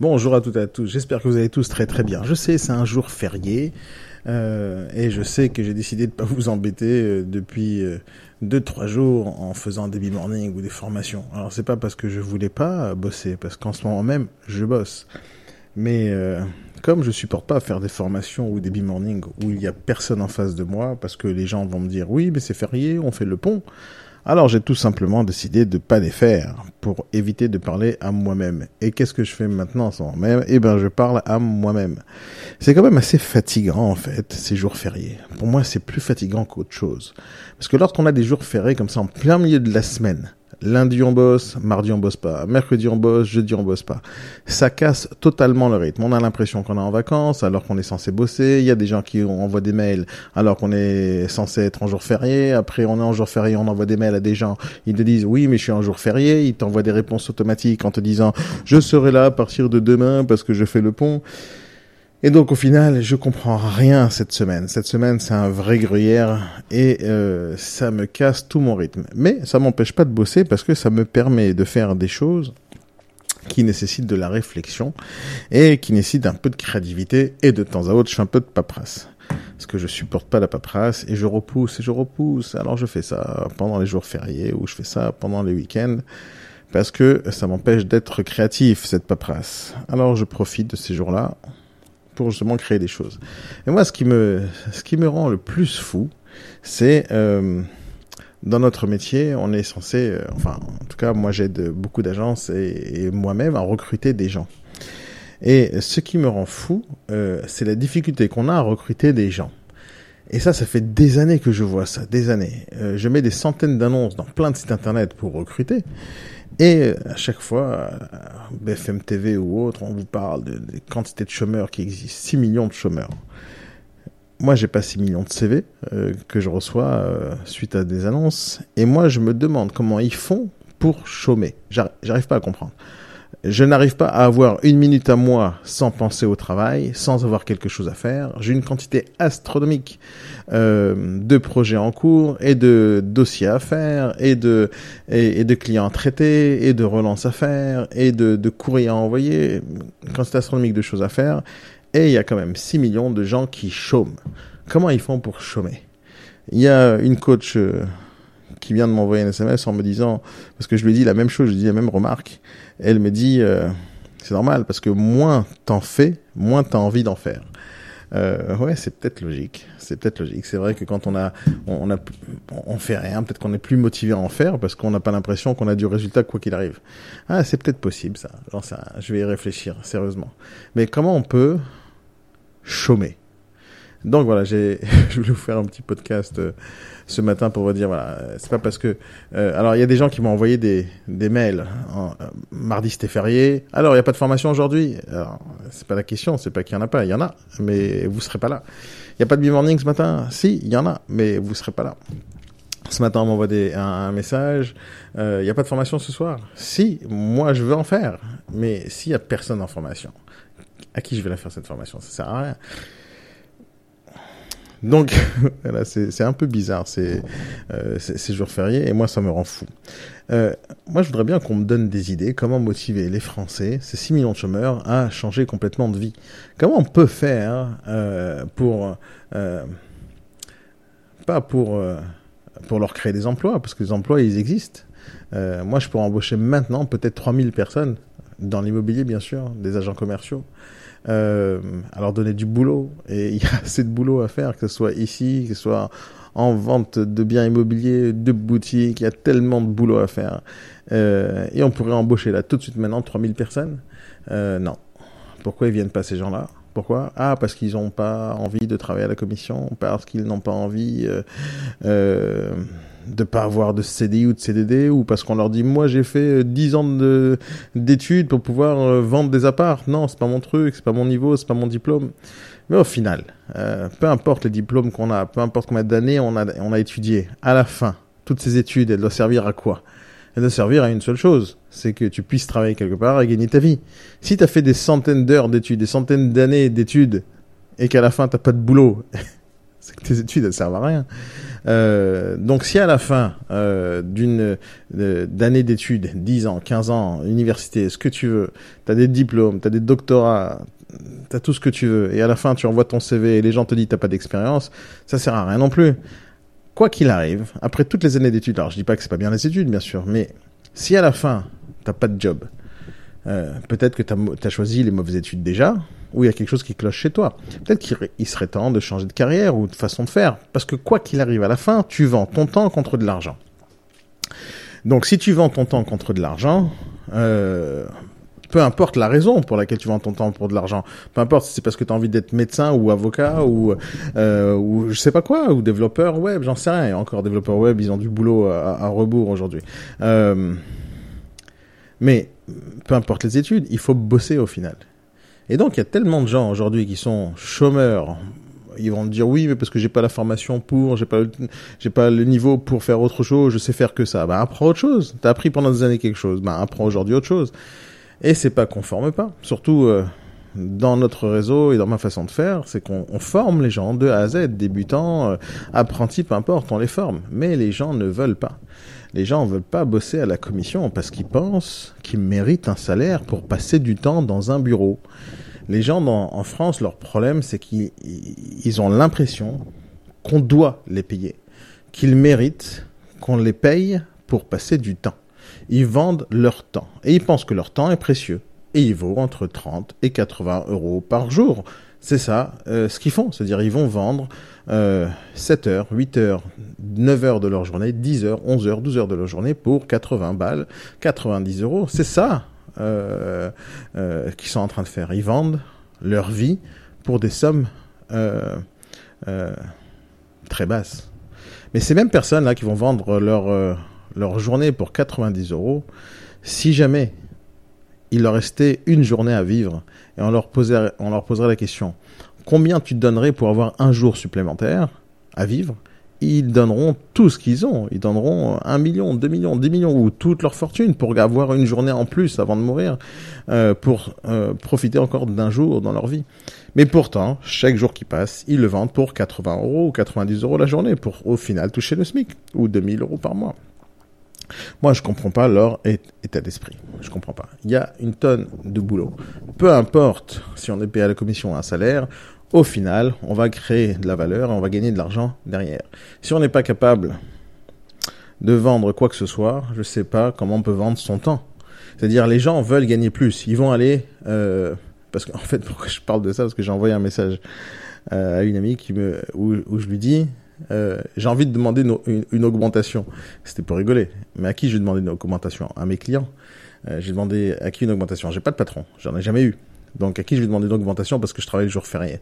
Bonjour à toutes et à tous, j'espère que vous allez tous très très bien. Je sais, c'est un jour férié, euh, et je sais que j'ai décidé de pas vous embêter euh, depuis euh, deux trois jours en faisant des morning ou des formations. Alors c'est pas parce que je voulais pas bosser, parce qu'en ce moment même, je bosse. Mais euh, comme je supporte pas faire des formations ou des b-morning où il y a personne en face de moi, parce que les gens vont me dire oui, mais c'est férié, on fait le pont. Alors j'ai tout simplement décidé de pas les faire pour éviter de parler à moi-même. Et qu'est-ce que je fais maintenant sans même? Eh ben je parle à moi-même. C'est quand même assez fatigant en fait ces jours fériés. Pour moi c'est plus fatigant qu'autre chose. Parce que lorsqu'on a des jours fériés comme ça en plein milieu de la semaine, Lundi on bosse, mardi on bosse pas, mercredi on bosse, jeudi on bosse pas. Ça casse totalement le rythme. On a l'impression qu'on est en vacances alors qu'on est censé bosser. Il y a des gens qui envoient des mails alors qu'on est censé être en jour férié. Après on est en jour férié, on envoie des mails à des gens. Ils te disent oui mais je suis en jour férié. Ils t'envoient des réponses automatiques en te disant je serai là à partir de demain parce que je fais le pont. Et donc au final, je comprends rien cette semaine. Cette semaine, c'est un vrai gruyère et euh, ça me casse tout mon rythme. Mais ça m'empêche pas de bosser parce que ça me permet de faire des choses qui nécessitent de la réflexion et qui nécessitent un peu de créativité et de temps à autre, je fais un peu de paperasse. Parce que je supporte pas la paperasse et je repousse et je repousse. Alors je fais ça pendant les jours fériés ou je fais ça pendant les week-ends parce que ça m'empêche d'être créatif, cette paperasse. Alors je profite de ces jours-là pour justement créer des choses. Et moi, ce qui me, ce qui me rend le plus fou, c'est euh, dans notre métier, on est censé, euh, enfin, en tout cas, moi, j'aide beaucoup d'agences et, moi-même à recruter des gens. Et ce qui me rend fou, euh, c'est la difficulté qu'on a à recruter des gens. Et ça, ça fait des années que je vois ça, des années. Euh, je mets des centaines d'annonces dans plein de sites internet pour recruter. Et euh, à chaque fois, BFM TV ou autre, on vous parle de, des quantités de chômeurs qui existent. 6 millions de chômeurs. Moi, j'ai pas 6 millions de CV euh, que je reçois euh, suite à des annonces. Et moi, je me demande comment ils font pour chômer. J'arrive pas à comprendre. Je n'arrive pas à avoir une minute à moi sans penser au travail, sans avoir quelque chose à faire. J'ai une quantité astronomique euh, de projets en cours et de dossiers à faire et de et, de clients à traiter et de relances à faire et de, de courriers à envoyer. Une quantité astronomique de choses à faire. Et il y a quand même 6 millions de gens qui chôment. Comment ils font pour chômer? Il y a une coach euh, qui vient de m'envoyer un SMS en me disant, parce que je lui ai dit la même chose, je lui ai dit la même remarque, elle me dit, euh, c'est normal, parce que moins t'en fais, moins t'as envie d'en faire. Euh, ouais, c'est peut-être logique. C'est peut-être logique. C'est vrai que quand on a, on, a, on fait rien, peut-être qu'on est plus motivé à en faire parce qu'on n'a pas l'impression qu'on a du résultat quoi qu'il arrive. Ah, c'est peut-être possible ça. Ça. Je vais y réfléchir sérieusement. Mais comment on peut chômer? Donc voilà, j'ai, je voulais vous faire un petit podcast euh, ce matin pour vous dire voilà, c'est pas parce que euh, alors il y a des gens qui m'ont envoyé des des mails. En, euh, mardi c'était férié. Alors il y a pas de formation aujourd'hui? Alors c'est pas la question, c'est pas qu'il y en a pas, il y en a, mais vous serez pas là. Il y a pas de b-morning ce matin? Si, il y en a, mais vous serez pas là. Ce matin, on m'envoie des, un, un, message. Il euh, n'y a pas de formation ce soir? Si, moi, je veux en faire. Mais s'il y a personne en formation, à qui je vais la faire cette formation? Ça sert à rien. Donc voilà, c'est un peu bizarre ces, euh, ces jours fériés et moi ça me rend fou. Euh, moi je voudrais bien qu'on me donne des idées comment motiver les Français, ces 6 millions de chômeurs, à changer complètement de vie. Comment on peut faire euh, pour euh, pas pour euh, pour leur créer des emplois parce que les emplois ils existent. Euh, moi je pourrais embaucher maintenant peut-être 3000 personnes dans l'immobilier bien sûr, des agents commerciaux euh, donner du boulot. Et il y a assez de boulot à faire, que ce soit ici, que ce soit en vente de biens immobiliers, de boutiques, il y a tellement de boulot à faire. Euh, et on pourrait embaucher là tout de suite maintenant 3000 personnes. Euh, non. Pourquoi ils viennent pas ces gens-là? Pourquoi? Ah, parce qu'ils n'ont pas envie de travailler à la commission, parce qu'ils n'ont pas envie euh, euh, de pas avoir de CDI ou de CDD, ou parce qu'on leur dit moi j'ai fait 10 ans de d'études pour pouvoir euh, vendre des apparts. Non, c'est pas mon truc, c'est pas mon niveau, c'est pas mon diplôme. Mais au final, euh, peu importe les diplômes qu'on a, peu importe combien d'années on a on a étudié, à la fin, toutes ces études, elles doivent servir à quoi? Elle doit servir à une seule chose, c'est que tu puisses travailler quelque part et gagner ta vie. Si tu as fait des centaines d'heures d'études, des centaines d'années d'études, et qu'à la fin t'as pas de boulot, c'est que tes études, elles servent à rien. Euh, donc si à la fin euh, d'une euh, d'année d'études, 10 ans, 15 ans, université, ce que tu veux, tu as des diplômes, tu as des doctorats, tu as tout ce que tu veux, et à la fin tu envoies ton CV et les gens te disent t'as pas d'expérience, ça sert à rien non plus. Quoi qu'il arrive, après toutes les années d'études, alors je dis pas que c'est pas bien les études, bien sûr, mais si à la fin t'as pas de job, euh, peut-être que tu as, choisi les mauvaises études déjà, ou il y a quelque chose qui cloche chez toi. Peut-être qu'il serait temps de changer de carrière ou de façon de faire. Parce que quoi qu'il arrive à la fin, tu vends ton temps contre de l'argent. Donc si tu vends ton temps contre de l'argent, euh, peu importe la raison pour laquelle tu vends ton temps pour de l'argent, peu importe si c'est parce que tu as envie d'être médecin ou avocat ou euh, ou je sais pas quoi ou développeur web, j'en sais rien. Encore développeur web, ils ont du boulot à, à rebours aujourd'hui. Euh, mais peu importe les études, il faut bosser au final. Et donc, il y a tellement de gens aujourd'hui qui sont chômeurs. Ils vont dire oui, mais parce que j'ai pas la formation pour, j'ai pas, j'ai pas le niveau pour faire autre chose, je sais faire que ça. Bah, apprends autre chose. T'as appris pendant des années quelque chose. Bah, apprends aujourd'hui autre chose. Et c'est pas qu'on forme pas. Surtout, euh, dans notre réseau et dans ma façon de faire, c'est qu'on forme les gens de A à Z, débutants, euh, apprentis, peu importe, on les forme. Mais les gens ne veulent pas. Les gens ne veulent pas bosser à la commission parce qu'ils pensent qu'ils méritent un salaire pour passer du temps dans un bureau. Les gens en France, leur problème, c'est qu'ils ont l'impression qu'on doit les payer, qu'ils méritent qu'on les paye pour passer du temps. Ils vendent leur temps et ils pensent que leur temps est précieux et il vaut entre 30 et 80 euros par jour. C'est ça euh, ce qu'ils font, c'est-à-dire ils vont vendre euh, 7 heures, 8 heures, 9 heures de leur journée, 10 heures, 11 heures, 12 heures de leur journée pour 80 balles, 90 euros. C'est ça euh, euh, qu'ils sont en train de faire. Ils vendent leur vie pour des sommes très basses. Mais ces mêmes personnes là qui vont vendre leur leur journée pour 90 euros, si jamais il leur restait une journée à vivre et on leur, poserait la question combien tu donnerais pour avoir un jour supplémentaire à vivre? Ils donneront tout ce qu'ils ont. Ils donneront un million, deux millions, dix millions ou toute leur fortune pour avoir une journée en plus avant de mourir, euh, pour euh, profiter encore d'un jour dans leur vie. Mais pourtant, chaque jour qui passe, ils le vendent pour 80 euros ou 90 euros la journée pour au final toucher le SMIC ou 2000 euros par mois. Moi, je comprends pas leur état d'esprit. Je comprends pas. Il y a une tonne de boulot. Peu importe si on est payé à la commission un salaire, au final, on va créer de la valeur et on va gagner de l'argent derrière. Si on n'est pas capable de vendre quoi que ce soit, je sais pas comment on peut vendre son temps. C'est-à-dire, les gens veulent gagner plus. Ils vont aller, euh, parce qu'en fait, pourquoi je parle de ça? Parce que j'ai envoyé un message euh, à une amie où je lui dis, euh, j'ai envie de demander une, augmentation. C'était pour rigoler. Mais à qui je vais demander une augmentation? À mes clients. Euh, j'ai demandé à qui une augmentation? J'ai pas de patron. J'en ai jamais eu. Donc à qui je vais demander une augmentation parce que je travaille le jour férié?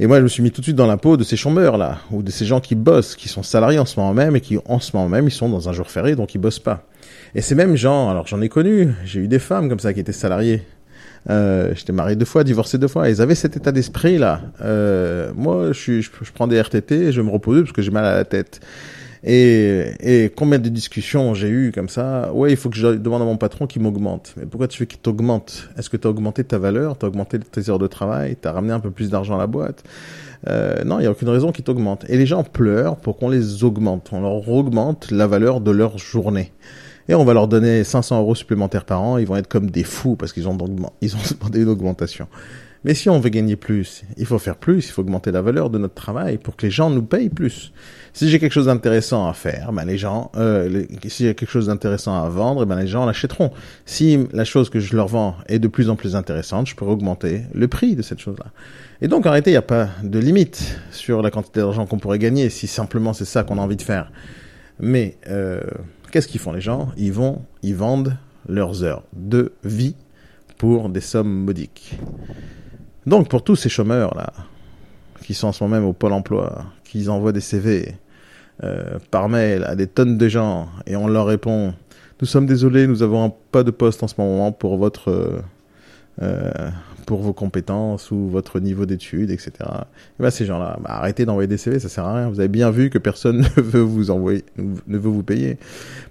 Et moi, je me suis mis tout de suite dans la peau de ces chômeurs là, ou de ces gens qui bossent, qui sont salariés en ce moment même et qui en ce moment même ils sont dans un jour férié donc ils bossent pas. Et ces mêmes gens, alors j'en ai connu, j'ai eu des femmes comme ça qui étaient salariées euh, J'étais marié deux fois, divorcé deux fois. Ils avaient cet état d'esprit là. Euh, moi, je, je, je, prends des RTT, je me repose parce que j'ai mal à la tête. Et, et combien de discussions j'ai eu comme ça? Ouais, il faut que je demande à mon patron qu'il m'augmente. Mais pourquoi tu veux qu'il t'augmente? Est-ce que tu as augmenté ta valeur? Tu as augmenté tes heures de travail? Tu as ramené un peu plus d'argent à la boîte? Euh, Non, il n'y a aucune raison qu'il t'augmente. Et les gens pleurent pour qu'on les augmente. On leur augmente la valeur de leur journée et on va leur donner 500 euros supplémentaires par an, ils vont être comme des fous parce qu'ils ont, demandé une augmentation. Mais si on veut gagner plus, il faut faire plus, il faut augmenter la valeur de notre travail pour que les gens nous payent plus. Si j'ai quelque chose d'intéressant à faire, ben les gens, euh, si j'ai quelque chose d'intéressant à vendre, ben les gens l'achèteront. Si la chose que je leur vends est de plus en plus intéressante, je pourrais augmenter le prix de cette chose-là. Et donc en réalité, il n'y a pas de limite sur la quantité d'argent qu'on pourrait gagner si simplement c'est ça qu'on a envie de faire. Mais euh, Qu'est-ce qu'ils font les gens? Ils vont, ils vendent leurs heures de vie pour des sommes modiques. Donc pour tous ces chômeurs là, qui sont en ce moment même au pôle emploi, qui envoient des CV euh, par mail à des tonnes de gens et on leur répond nous sommes désolés, nous avons pas de poste en ce moment pour votre euh, euh, pour vos compétences ou votre niveau d'études, etc. Et ben ces gens-là, bah, arrêtez d'envoyer des CV, ça sert à rien. Vous avez bien vu que personne ne veut vous envoyer, ne veut vous payer.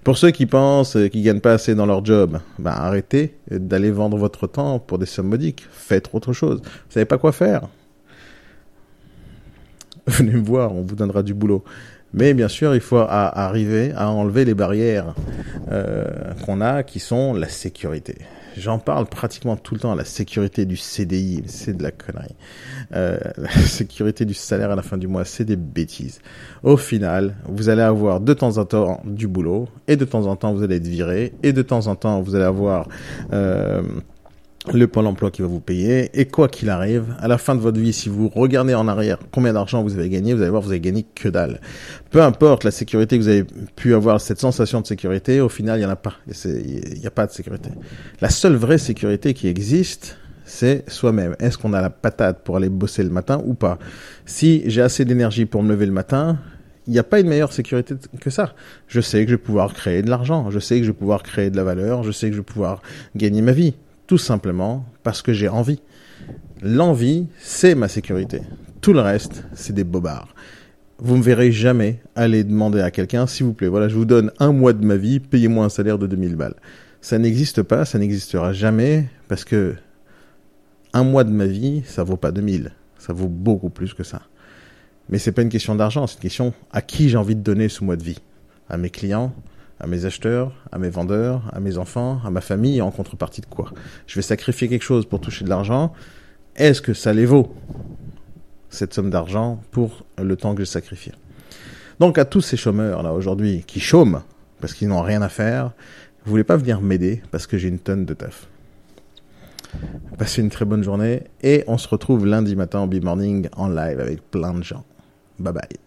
Pour ceux qui pensent qu'ils gagnent pas assez dans leur job, bah arrêtez d'aller vendre votre temps pour des sommes modiques. Faites autre chose. Vous savez pas quoi faire. venez me voir, on vous donnera du boulot. Mais bien sûr, il faut arriver à enlever les barrières euh, qu'on a, qui sont la sécurité. J'en parle pratiquement tout le temps, la sécurité du CDI, c'est de la connerie. Euh, la sécurité du salaire à la fin du mois, c'est des bêtises. Au final, vous allez avoir de temps en temps du boulot, et de temps en temps vous allez être viré, et de temps en temps vous allez avoir euh, le pôle emploi qui va vous payer, et quoi qu'il arrive, à la fin de votre vie, si vous regardez en arrière combien d'argent vous avez gagné, vous allez voir, vous avez gagné que dalle. Peu importe la sécurité que vous avez pu avoir, cette sensation de sécurité, au final, il n'y en a pas. Il n'y a pas de sécurité. La seule vraie sécurité qui existe, c'est soi-même. Est-ce qu'on a la patate pour aller bosser le matin ou pas? Si j'ai assez d'énergie pour me lever le matin, il n'y a pas une meilleure sécurité que ça. Je sais que je vais pouvoir créer de l'argent, je sais que je vais pouvoir créer de la valeur, je sais que je vais pouvoir gagner ma vie. Tout simplement parce que j'ai envie. L'envie, c'est ma sécurité. Tout le reste, c'est des bobards. Vous me verrez jamais aller demander à quelqu'un, s'il vous plaît, voilà, je vous donne un mois de ma vie, payez-moi un salaire de 2000 balles. Ça n'existe pas, ça n'existera jamais, parce que un mois de ma vie, ça vaut pas 2000. Ça vaut beaucoup plus que ça. Mais c'est pas une question d'argent, c'est une question à qui j'ai envie de donner ce mois de vie. À mes clients, à mes acheteurs, à mes vendeurs, à mes enfants, à ma famille, en contrepartie de quoi? Je vais sacrifier quelque chose pour toucher de l'argent. Est-ce que ça les vaut cette somme d'argent pour le temps que je sacrifie? Donc à tous ces chômeurs là aujourd'hui qui chôment parce qu'ils n'ont rien à faire, vous voulez pas venir m'aider parce que j'ai une tonne de taf. Passez une très bonne journée et on se retrouve lundi matin au B-Morning en live avec plein de gens. Bye bye.